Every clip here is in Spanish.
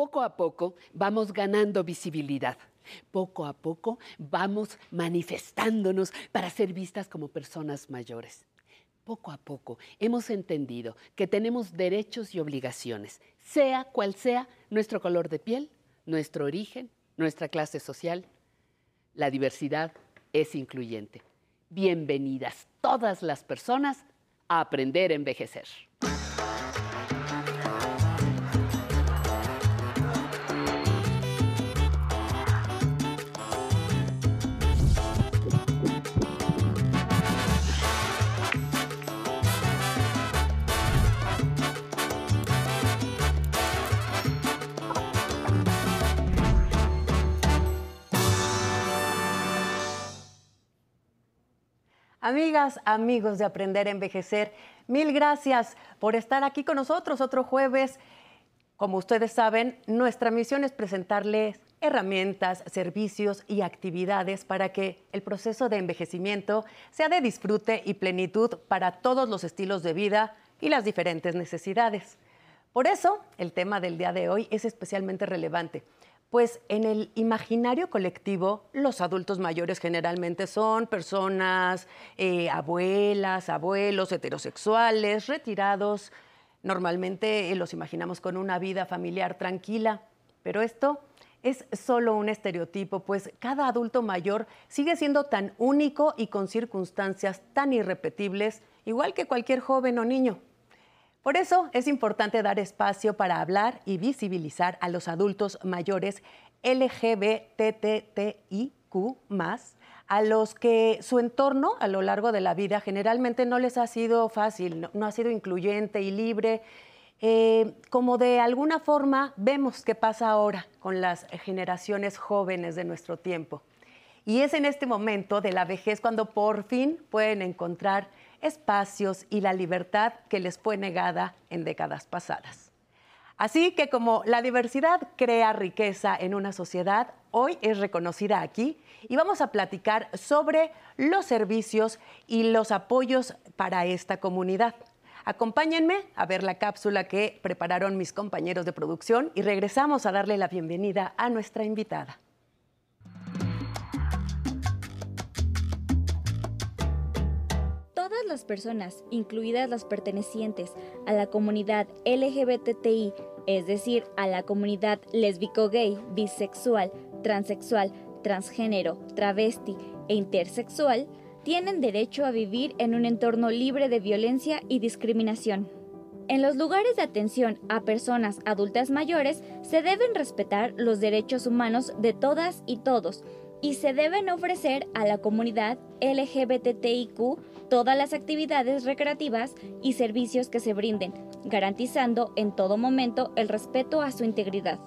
Poco a poco vamos ganando visibilidad. Poco a poco vamos manifestándonos para ser vistas como personas mayores. Poco a poco hemos entendido que tenemos derechos y obligaciones, sea cual sea nuestro color de piel, nuestro origen, nuestra clase social. La diversidad es incluyente. Bienvenidas todas las personas a aprender a envejecer. Amigas, amigos de Aprender a Envejecer, mil gracias por estar aquí con nosotros otro jueves. Como ustedes saben, nuestra misión es presentarles herramientas, servicios y actividades para que el proceso de envejecimiento sea de disfrute y plenitud para todos los estilos de vida y las diferentes necesidades. Por eso, el tema del día de hoy es especialmente relevante pues en el imaginario colectivo, los adultos mayores generalmente son personas, eh, abuelas, abuelos, heterosexuales, retirados. Normalmente eh, los imaginamos con una vida familiar tranquila, pero esto es solo un estereotipo, pues cada adulto mayor sigue siendo tan único y con circunstancias tan irrepetibles, igual que cualquier joven o niño. Por eso es importante dar espacio para hablar y visibilizar a los adultos mayores LGBTTIQ a los que su entorno a lo largo de la vida generalmente no les ha sido fácil, no, ha sido incluyente y libre, eh, como de alguna forma vemos que pasa ahora con las generaciones jóvenes de nuestro tiempo. Y es en este momento de la vejez cuando por fin pueden encontrar espacios y la libertad que les fue negada en décadas pasadas. Así que como la diversidad crea riqueza en una sociedad, hoy es reconocida aquí y vamos a platicar sobre los servicios y los apoyos para esta comunidad. Acompáñenme a ver la cápsula que prepararon mis compañeros de producción y regresamos a darle la bienvenida a nuestra invitada. Las personas, incluidas las pertenecientes a la comunidad LGBTI, es decir, a la comunidad lésbico-gay, bisexual, transexual, transgénero, travesti e intersexual, tienen derecho a vivir en un entorno libre de violencia y discriminación. En los lugares de atención a personas adultas mayores se deben respetar los derechos humanos de todas y todos y se deben ofrecer a la comunidad LGBTIQ todas las actividades recreativas y servicios que se brinden, garantizando en todo momento el respeto a su integridad.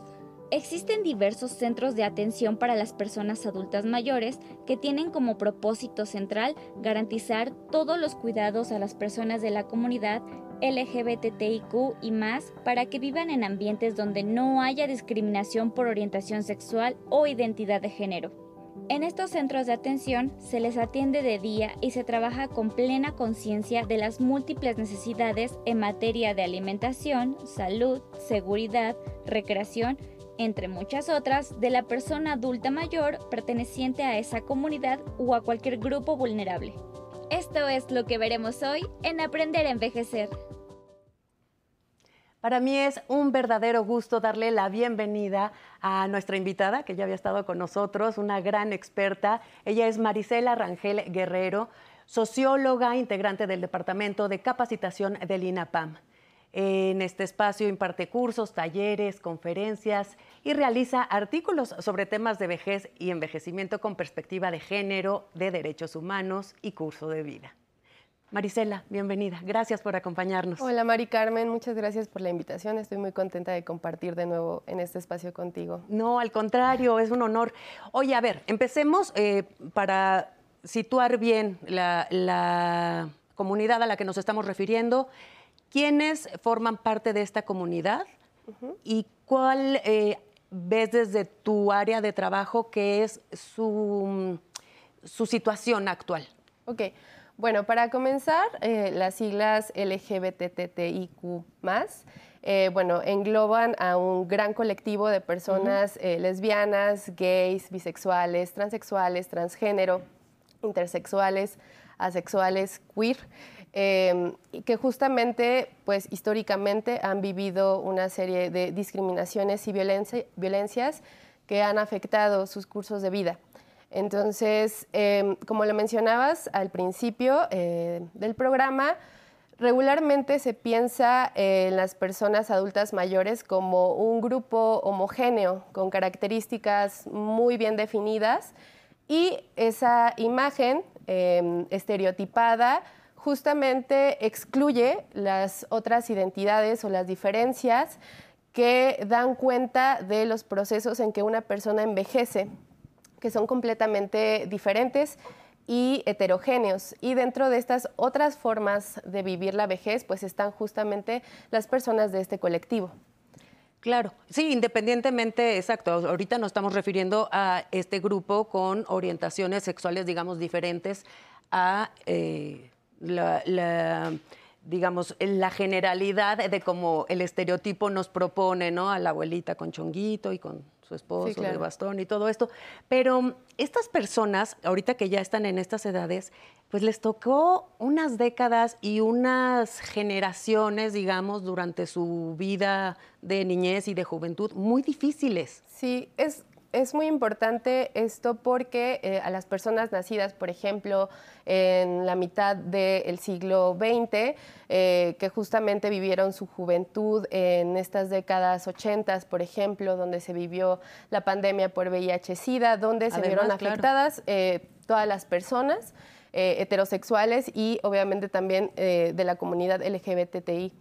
Existen diversos centros de atención para las personas adultas mayores que tienen como propósito central garantizar todos los cuidados a las personas de la comunidad LGBTIQ y más para que vivan en ambientes donde no haya discriminación por orientación sexual o identidad de género. En estos centros de atención se les atiende de día y se trabaja con plena conciencia de las múltiples necesidades en materia de alimentación, salud, seguridad, recreación, entre muchas otras, de la persona adulta mayor perteneciente a esa comunidad o a cualquier grupo vulnerable. Esto es lo que veremos hoy en Aprender a Envejecer. Para mí es un verdadero gusto darle la bienvenida a nuestra invitada, que ya había estado con nosotros, una gran experta. Ella es Marisela Rangel Guerrero, socióloga, integrante del Departamento de Capacitación del INAPAM. En este espacio imparte cursos, talleres, conferencias y realiza artículos sobre temas de vejez y envejecimiento con perspectiva de género, de derechos humanos y curso de vida. Marisela, bienvenida. Gracias por acompañarnos. Hola Mari Carmen, muchas gracias por la invitación. Estoy muy contenta de compartir de nuevo en este espacio contigo. No, al contrario, es un honor. Oye, a ver, empecemos eh, para situar bien la, comunidad a la que nos estamos refiriendo. ¿Quiénes forman parte de esta comunidad? ¿Y cuál eh, ves desde tu área de trabajo que es su, su situación actual? Ok. Bueno, para comenzar, eh, las siglas LGBTTIQ eh, bueno, engloban a un gran colectivo de personas eh, lesbianas, gays, bisexuales, transexuales, transgénero, intersexuales, asexuales, queer, em, que justamente, pues históricamente han vivido una serie de discriminaciones y violencias que han afectado sus cursos de vida. Entonces, em, como lo mencionabas al principio eh, del programa, regularmente se piensa en las personas adultas mayores como un grupo homogéneo con características muy bien definidas y esa imagen em, estereotipada justamente excluye las otras identidades o las diferencias que dan cuenta de los procesos en que una persona envejece que son completamente diferentes y heterogéneos. Y dentro de estas otras formas de vivir la vejez, pues están justamente las personas de este colectivo. Claro, sí, independientemente, exacto. Ahorita nos estamos refiriendo a este grupo con orientaciones sexuales, digamos, diferentes a eh, la, digamos, la generalidad de cómo el estereotipo nos propone, ¿no? A la abuelita con chonguito y con su esposo de bastón y todo esto. Pero estas personas, ahorita que ya están en estas edades, pues les tocó unas décadas y unas generaciones, digamos, durante su vida de niñez y de juventud muy difíciles. Sí, es, es muy importante esto porque eh, a las personas nacidas, por ejemplo, en la mitad del siglo XX, eh, que justamente vivieron su juventud en estas décadas 80, por ejemplo, donde se vivió la pandemia por VIH-Sida, donde se vieron afectadas eh, todas las personas heterosexuales y obviamente también de la comunidad LGBTI.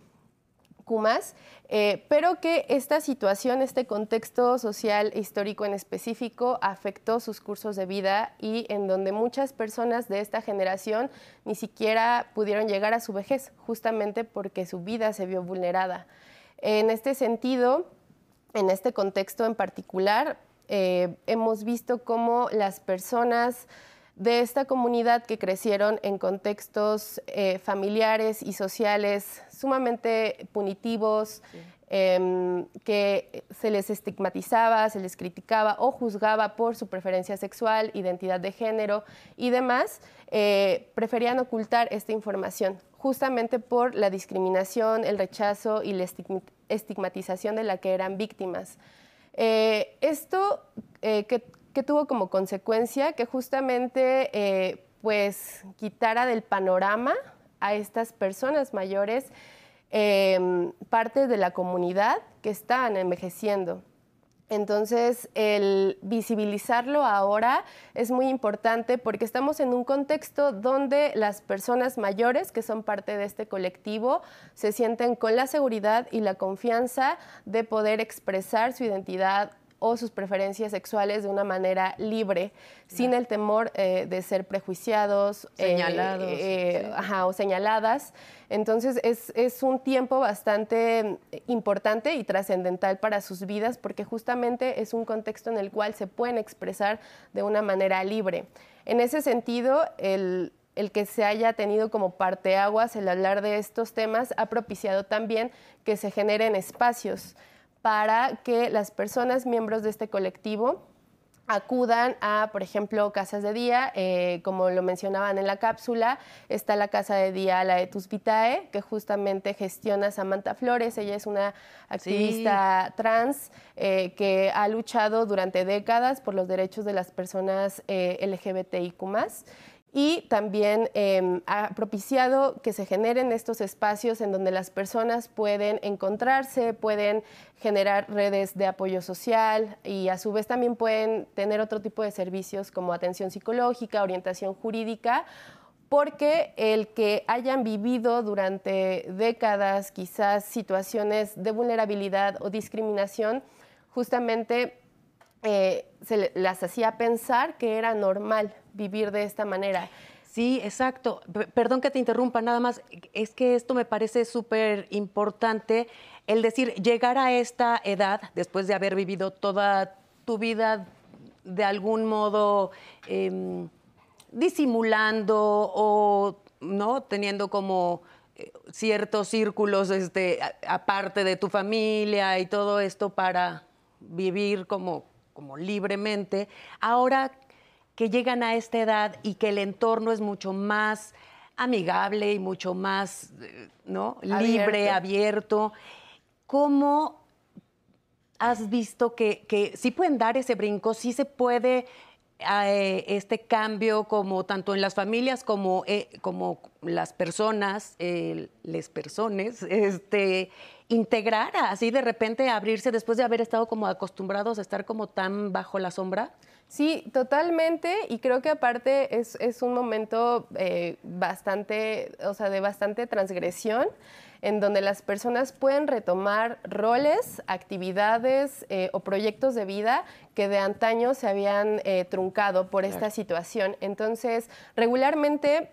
Eh, pero que esta situación, este contexto social e histórico en específico afectó sus cursos de vida y en donde muchas personas de esta generación ni siquiera pudieron llegar a su vejez, justamente porque su vida se vio vulnerada. En este sentido, en este contexto en particular, eh, hemos visto cómo las personas de esta comunidad que crecieron en contextos eh, familiares y sociales sumamente punitivos, em, que se les estigmatizaba, se les criticaba o juzgaba por su preferencia sexual, identidad de género y demás, eh, preferían ocultar esta información justamente por la discriminación, el rechazo y la estigmatización de la que eran víctimas. Eh, esto que que tuvo como consecuencia que justamente eh, pues quitara del panorama a estas personas mayores em, parte de la comunidad que estaban envejeciendo. Entonces, el visibilizarlo ahora es muy importante porque estamos en un contexto donde las personas mayores que son parte de este colectivo se sienten con la seguridad y la confianza de poder expresar su identidad o sus preferencias sexuales de una manera libre, sin el temor eh, de ser prejuiciados eh, Señalados, eh, o señaladas. Entonces es, es, un tiempo bastante importante y trascendental para sus vidas porque justamente es un contexto en el cual se pueden expresar de una manera libre. En ese sentido, el, el que se haya tenido como parteaguas el hablar de estos temas ha propiciado también que se generen espacios para que las personas miembros de este colectivo acudan a, por ejemplo, casas de día, eh, como lo mencionaban en la cápsula, está la casa de día, la Etus Vitae, que justamente gestiona Samantha Flores, ella es una activista trans eh, que ha luchado durante décadas por los derechos de las personas eh, LGBTIQ+, y también em, ha propiciado que se generen estos espacios en donde las personas pueden encontrarse, pueden generar redes de apoyo social y a su vez también pueden tener otro tipo de servicios como atención psicológica, orientación jurídica, porque el que hayan vivido durante décadas quizás situaciones de vulnerabilidad o discriminación, justamente eh, se las hacía pensar que era normal vivir de esta manera. Sí, exacto. perdón que te interrumpa, nada más. Es que esto me parece súper importante, el decir, llegar a esta edad, después de haber vivido toda tu vida de algún modo em, disimulando o no teniendo como ciertos círculos este, aparte de tu familia y todo esto para vivir como, como libremente. Ahora que llegan a esta edad y que el entorno es mucho más amigable y mucho más eh, ¿no? libre, abierto, ¿cómo has visto que, que sí pueden dar ese brinco, sí se puede eh, este cambio como tanto en las familias como, eh, como las personas, eh, les personas, este, integrar así de repente abrirse después de haber estado como acostumbrados a estar como tan bajo la sombra? Sí, totalmente. Y creo que aparte es, es un momento bastante, o sea, de bastante transgresión en donde las personas pueden retomar roles, actividades eh, o proyectos de vida que de antaño se habían eh, truncado por esta situación. Entonces, regularmente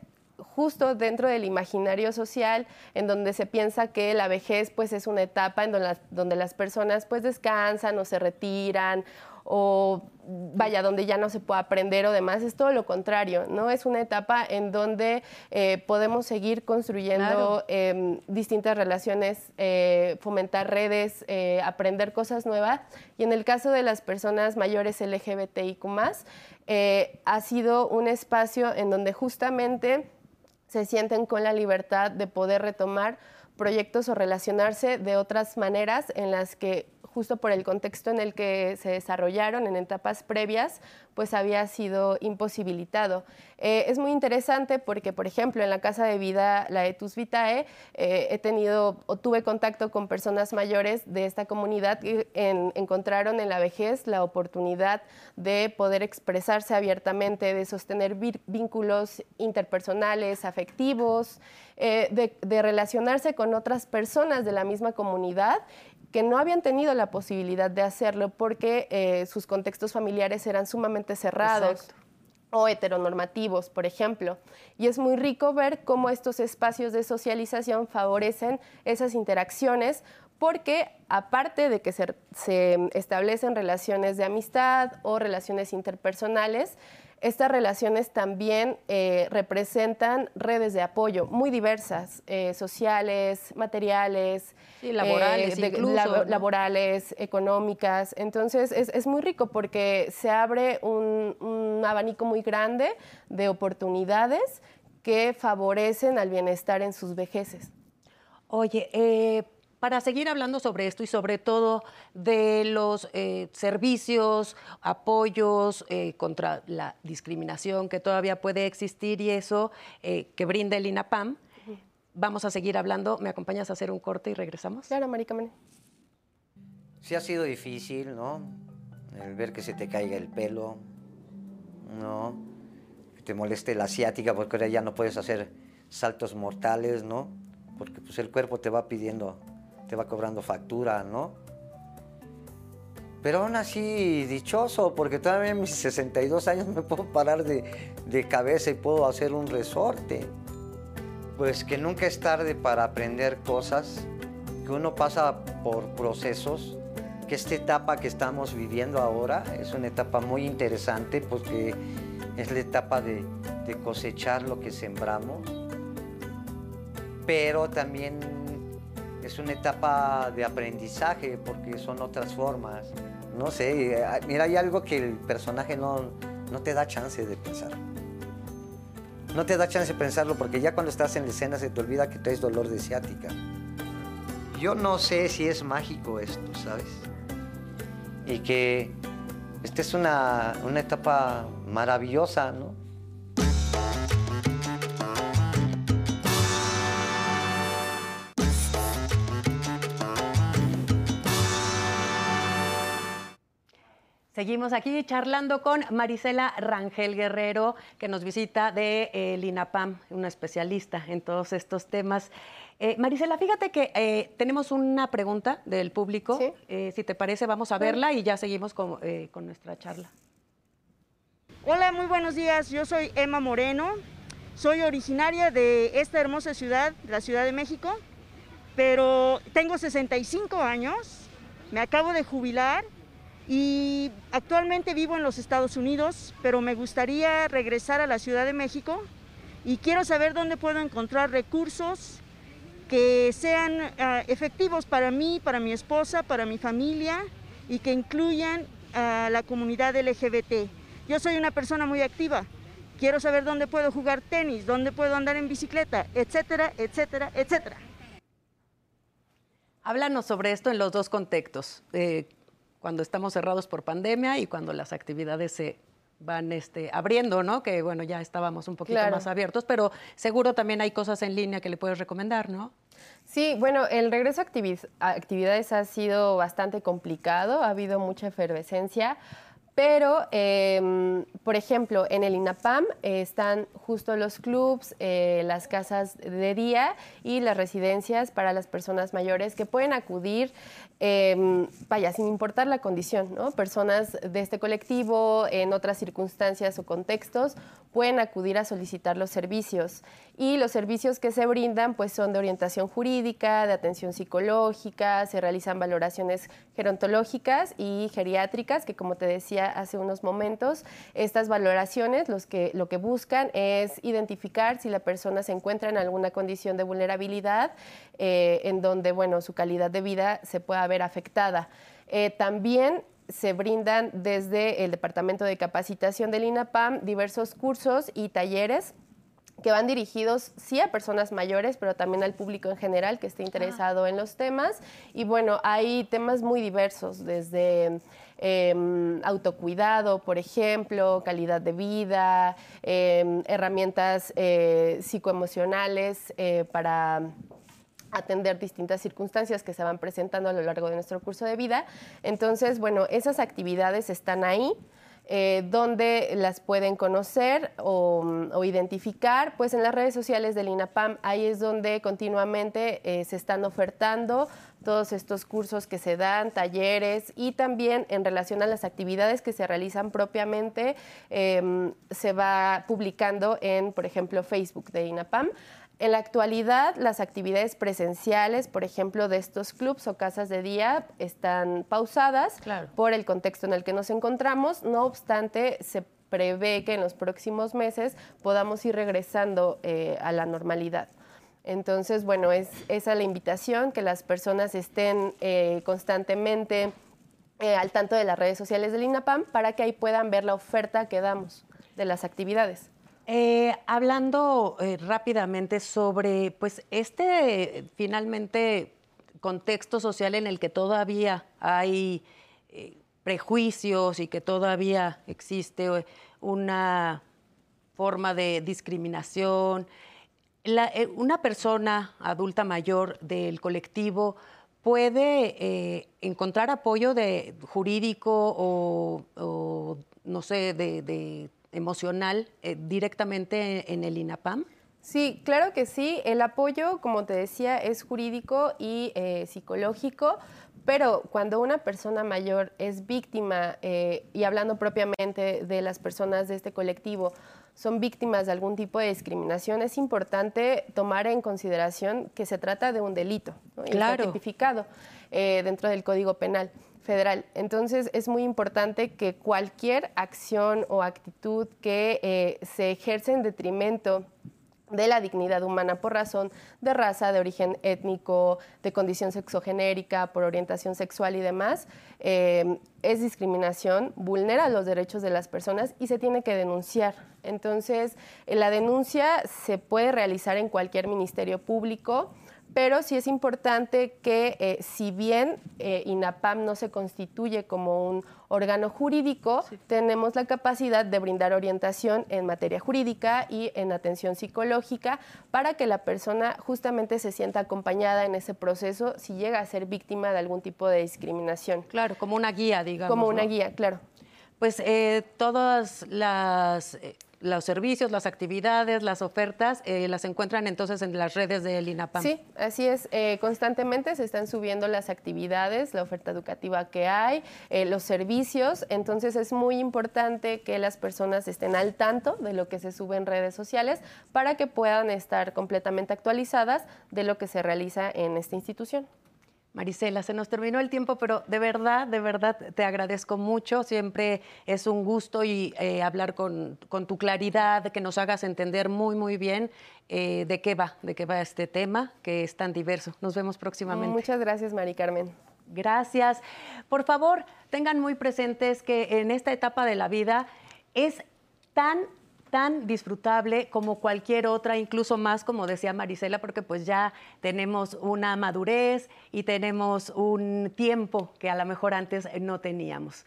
justo dentro del imaginario social en donde se piensa que la vejez pues es una etapa en donde las, donde las personas pues descansan o se retiran o vaya, donde ya no se puede aprender o demás, es todo lo contrario, ¿no? Es una etapa en donde eh, podemos seguir construyendo em, distintas relaciones, eh, fomentar redes, eh, aprender cosas nuevas. Y en el caso de las personas mayores LGBTIQ, ha sido un espacio en donde justamente se sienten con la libertad de poder retomar proyectos o relacionarse de otras maneras en las que justo por el contexto en el que se desarrollaron en etapas previas, pues había sido imposibilitado. Eh, es muy interesante porque, por ejemplo, en la Casa de Vida, la Etus Vitae, eh, he tenido o tuve contacto con personas mayores de esta comunidad que encontraron en la vejez la oportunidad de poder expresarse abiertamente, de sostener vínculos interpersonales, afectivos, eh, de, de relacionarse con otras personas de la misma comunidad que no habían tenido la posibilidad de hacerlo porque eh, sus contextos familiares eran sumamente cerrados. o heteronormativos, por ejemplo. Y es muy rico ver cómo estos espacios de socialización favorecen esas interacciones porque aparte de que se, se establecen relaciones de amistad o relaciones interpersonales, estas relaciones también eh, representan redes de apoyo muy diversas, eh, sociales, materiales, laborales, eh, laborales, económicas. Entonces es, muy rico porque se abre un, un abanico muy grande de oportunidades que favorecen al bienestar en sus vejeces. Oye, eh, para seguir hablando sobre esto y sobre todo de los eh, servicios, apoyos eh, contra la discriminación que todavía puede existir y eso eh, que brinda el INAPAM. Vamos a seguir hablando. ¿Me acompañas a hacer un corte y regresamos? Claro, Marica Sí ha sido difícil, ¿no? El ver que se te caiga el pelo, ¿no? Que te moleste la asiática porque ahora ya no puedes hacer saltos mortales, ¿no? Porque pues el cuerpo te va pidiendo te va cobrando factura, ¿no? Pero aún así, dichoso, porque todavía en mis 62 años me puedo parar de, de cabeza y puedo hacer un resorte. Pues que nunca es tarde para aprender cosas, que uno pasa por procesos, que esta etapa que estamos viviendo ahora es una etapa muy interesante porque es la etapa de, de cosechar lo que sembramos, pero también es una etapa de aprendizaje porque son otras formas. No sé, mira, hay algo que el personaje no, no te da chance de pensar. No te da chance de pensarlo porque ya cuando estás en la escena se te olvida que traes dolor de ciática. Yo no sé si es mágico esto, ¿sabes? Y que esta es una, una etapa maravillosa, ¿no? Seguimos aquí charlando con Marisela Rangel Guerrero, que nos visita de eh, Linapam, una especialista en todos estos temas. Eh, Marisela, fíjate que eh, tenemos una pregunta del público. si te parece, vamos a verla y ya seguimos con, con nuestra charla. Hola, muy buenos días. Yo soy Emma Moreno. Soy originaria de esta hermosa ciudad, la Ciudad de México, pero tengo 65 años. Me acabo de jubilar y actualmente vivo en los Estados Unidos, pero me gustaría regresar a la Ciudad de México y quiero saber dónde puedo encontrar recursos que sean ah, efectivos para mí, para mi esposa, para mi familia y que incluyan a la comunidad LGBT. Yo soy una persona muy activa. Quiero saber dónde puedo jugar tenis, dónde puedo andar en bicicleta, etcétera, etcétera, etcétera. Háblanos sobre esto en los dos contextos, eh, cuando estamos cerrados por pandemia y cuando las actividades se van este, abriendo, ¿no? Que bueno, ya estábamos un poquito Claro. más abiertos, pero seguro también hay cosas en línea que le puedes recomendar, ¿no? Sí, bueno, el regreso a actividades ha sido bastante complicado, ha habido mucha efervescencia, pero, em, por ejemplo, en el INAPAM eh, están justo los clubs, eh, las casas de día y las residencias para las personas mayores que pueden acudir, em, vaya, sin importar la condición, ¿no? Personas de este colectivo, en otras circunstancias o contextos, pueden acudir a solicitar los servicios. Y los servicios que se brindan pues son de orientación jurídica, de atención psicológica, se realizan valoraciones gerontológicas y geriátricas, que como te decía hace unos momentos, estas valoraciones los que, lo que buscan es identificar si la persona se encuentra en alguna condición de vulnerabilidad eh, en donde bueno, su calidad de vida se pueda ver afectada. Eh, también se brindan desde el Departamento de Capacitación del INAPAM diversos cursos y talleres que van dirigidos sí a personas mayores, pero también al público en general que esté interesado en los temas. Y bueno, hay temas muy diversos, desde eh, autocuidado, por ejemplo, calidad de vida, eh, herramientas eh, psicoemocionales eh, para atender distintas circunstancias que se van presentando a lo largo de nuestro curso de vida. Entonces, bueno, esas actividades están ahí. Eh, donde las pueden conocer o, identificar, pues en las redes sociales del INAPAM, ahí es donde continuamente eh, se están ofertando todos estos cursos que se dan, talleres y también en relación a las actividades que se realizan propiamente, eh, se va publicando en, por ejemplo, Facebook de INAPAM. En la actualidad, las actividades presenciales, por ejemplo, de estos clubs o casas de día, están pausadas Claro. por el contexto en el que nos encontramos. No obstante, se prevé que en los próximos meses podamos ir regresando eh, a la normalidad. Entonces, bueno, es esa la invitación, que las personas estén eh, constantemente eh, al tanto de las redes sociales del INAPAM para que ahí puedan ver la oferta que damos de las actividades. Eh, hablando eh, rápidamente sobre, pues, este finalmente contexto social en el que todavía hay eh, prejuicios y que todavía existe una forma de discriminación. Una persona adulta mayor del colectivo puede encontrar apoyo de jurídico o, no sé, de emocional eh, directamente en el INAPAM. Sí, claro que sí. El apoyo, como te decía, es jurídico y eh, psicológico, pero cuando una persona mayor es víctima, eh, y hablando propiamente de las personas de este colectivo, son víctimas de algún tipo de discriminación, es importante tomar en consideración que se trata de un delito, ¿no? Y está Claro. tipificado eh, dentro del Código Penal federal. Entonces es muy importante que cualquier acción o actitud que eh, se ejerce en detrimento de la dignidad humana por razón de raza, de origen étnico, de condición sexogenérica, por orientación sexual y demás, eh, es discriminación, vulnera los derechos de las personas y se tiene que denunciar. Entonces, la denuncia se puede realizar en cualquier ministerio público, pero sí es importante que eh, si bien eh, INAPAM no se constituye como un órgano jurídico, tenemos la capacidad de brindar orientación en materia jurídica y en atención psicológica para que la persona justamente se sienta acompañada en ese proceso si llega a ser víctima de algún tipo de discriminación. Claro, como una guía, digamos. Como una guía, claro. Pues eh, todas las eh, los servicios, las actividades, las ofertas, eh, las encuentran entonces en las redes del INAPAM. Sí, así es. Eh, constantemente se están subiendo las actividades, la oferta educativa que hay, eh, los servicios. Entonces es muy importante que las personas estén al tanto de lo que se sube en redes sociales para que puedan estar completamente actualizadas de lo que se realiza en esta institución. Marisela, se nos terminó el tiempo, pero de verdad, de verdad te agradezco mucho. Siempre es un gusto y eh, hablar con, tu claridad, que nos hagas entender muy, muy bien eh, de qué va, de qué va este tema, que es tan diverso. Nos vemos próximamente. Muchas gracias, Mari Carmen. Gracias. Por favor, tengan muy presentes que en esta etapa de la vida es tan tan disfrutable como cualquier otra, incluso más, como decía Marisela, porque pues ya tenemos una madurez y tenemos un tiempo que a lo mejor antes no teníamos.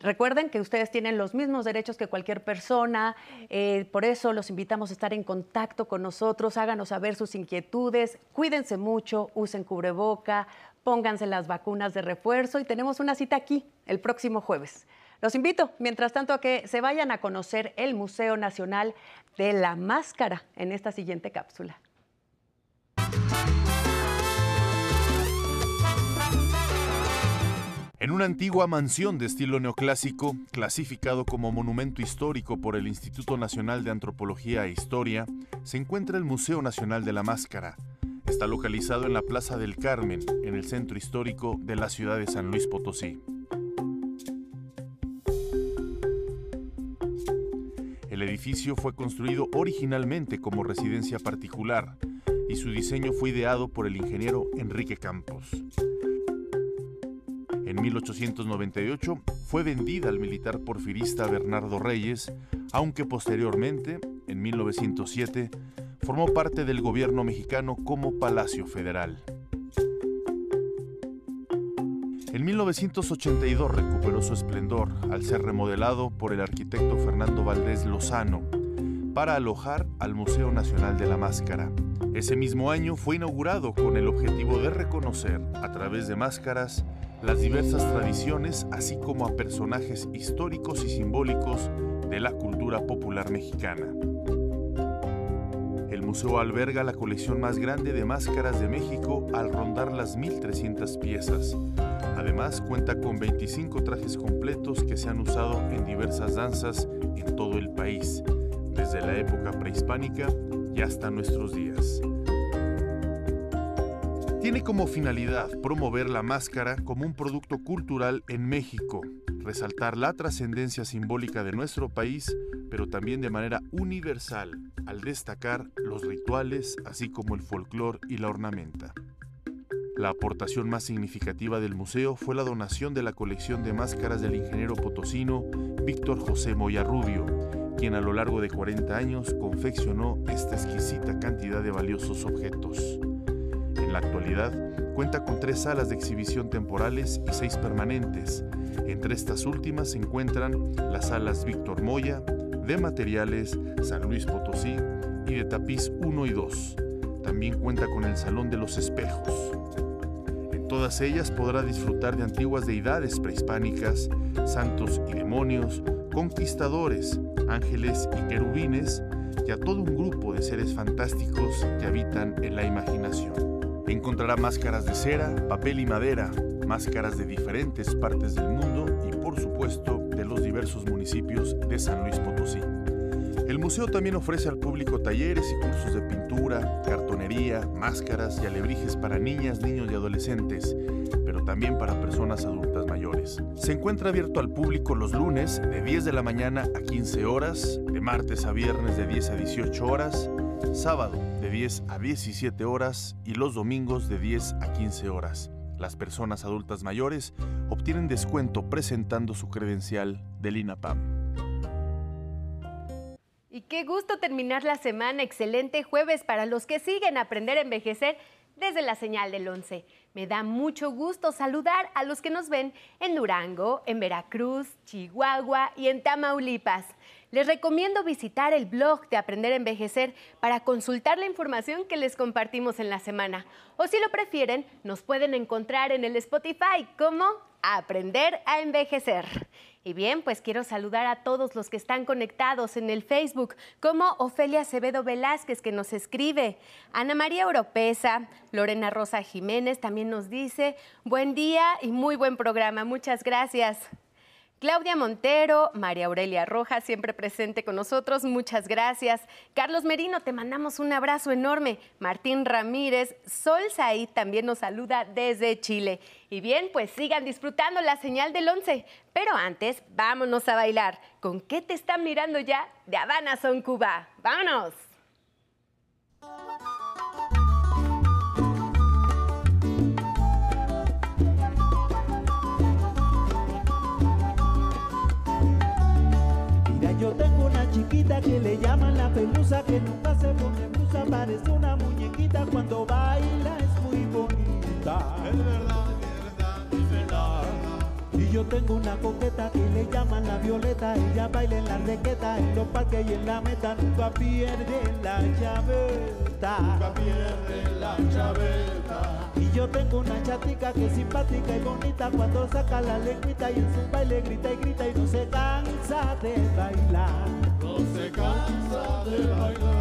Recuerden que ustedes tienen los mismos derechos que cualquier persona, eh, por eso los invitamos a estar en contacto con nosotros, háganos saber sus inquietudes, cuídense mucho, usen cubreboca, pónganse las vacunas de refuerzo y tenemos una cita aquí el próximo jueves. Los invito, mientras tanto, a que se vayan a conocer el Museo Nacional de la Máscara en esta siguiente cápsula. En una antigua mansión de estilo neoclásico, clasificado como monumento histórico por el Instituto Nacional de Antropología e Historia, se encuentra el Museo Nacional de la Máscara. Está localizado en la Plaza del Carmen, en el centro histórico de la ciudad de San Luis Potosí. El edificio fue construido originalmente como residencia particular y su diseño fue ideado por el ingeniero Enrique Campos. En 1898 fue vendida al militar porfirista Bernardo Reyes, aunque posteriormente, en 1907, formó parte del gobierno mexicano como Palacio Federal. En 1982 recuperó su esplendor al ser remodelado por el arquitecto Fernando Valdés Lozano para alojar al Museo Nacional de la Máscara. Ese mismo año fue inaugurado con el objetivo de reconocer, a través de máscaras, las diversas tradiciones, así como a personajes históricos y simbólicos de la cultura popular mexicana. El museo alberga la colección más grande de máscaras de México al rondar las 1.300 piezas, Además, cuenta con 25 trajes completos que se han usado en diversas danzas en todo el país, desde la época prehispánica y hasta nuestros días. Tiene como finalidad promover la máscara como un producto cultural en México, resaltar la trascendencia simbólica de nuestro país, pero también de manera universal al destacar los rituales, así como el folclor y la ornamenta. La aportación más significativa del museo fue la donación de la colección de máscaras del ingeniero potosino Víctor José Moya Rubio, quien a lo largo de 40 años confeccionó esta exquisita cantidad de valiosos objetos. En la actualidad, cuenta con tres salas de exhibición temporales y seis permanentes. Entre estas últimas se encuentran las salas Víctor Moya, de Materiales, San Luis Potosí y de Tapiz 1 y 2. También cuenta con el Salón de los Espejos todas ellas podrá disfrutar de antiguas deidades prehispánicas, santos y demonios, conquistadores, ángeles y querubines, y a todo un grupo de seres fantásticos que habitan en la imaginación. Encontrará máscaras de cera, papel y madera, máscaras de diferentes partes del mundo y por supuesto de los diversos municipios de San Luis Potosí. El museo también ofrece al público talleres y cursos de pintura, cartonería, máscaras y alebrijes para niñas, niños y adolescentes, pero también para personas adultas mayores. Se encuentra abierto al público los lunes de 10 de la mañana a 15 horas, de martes a viernes de 10 a 18 horas, sábado de 10 a 17 horas y los domingos de 10 a 15 horas. Las personas adultas mayores obtienen descuento presentando su credencial del INAPAM. Y qué gusto terminar la semana. Excelente jueves para los que siguen aprender a envejecer desde la señal del 11. Me da mucho gusto saludar a los que nos ven en Durango, en Veracruz, Chihuahua y en Tamaulipas. Les recomiendo visitar el blog de Aprender a Envejecer para consultar la información que les compartimos en la semana. O si lo prefieren, nos pueden encontrar en el Spotify como Aprender a Envejecer. Y bien, pues quiero saludar a todos los que están conectados en el Facebook, como Ofelia Acevedo Velázquez, que nos escribe, Ana María Europeza, Lorena Rosa Jiménez también nos dice, buen día y muy buen programa, muchas gracias. Claudia Montero, María Aurelia Rojas, siempre presente con nosotros, muchas gracias. Carlos Merino, te mandamos un abrazo enorme. Martín Ramírez, Sol Said también nos saluda desde Chile. Y bien, pues sigan disfrutando la señal del 11. Pero antes, vámonos a bailar. ¿Con qué te están mirando ya? De Habana Son Cuba. ¡Vámonos! Que nunca se pone blusa, parece una muñequita, cuando baila es muy bonita. Es verdad, es verdad, es verdad. Y yo tengo una coqueta que le llaman la violeta, ella baila en la requeta, en los parques y en la meta, nunca pierde la chaveta. Nunca pierde la chaveta. Y yo tengo una chatica que es simpática y bonita cuando saca la lengüita y en su baile grita y grita y no se cansa de bailar. No se cansa de bailar.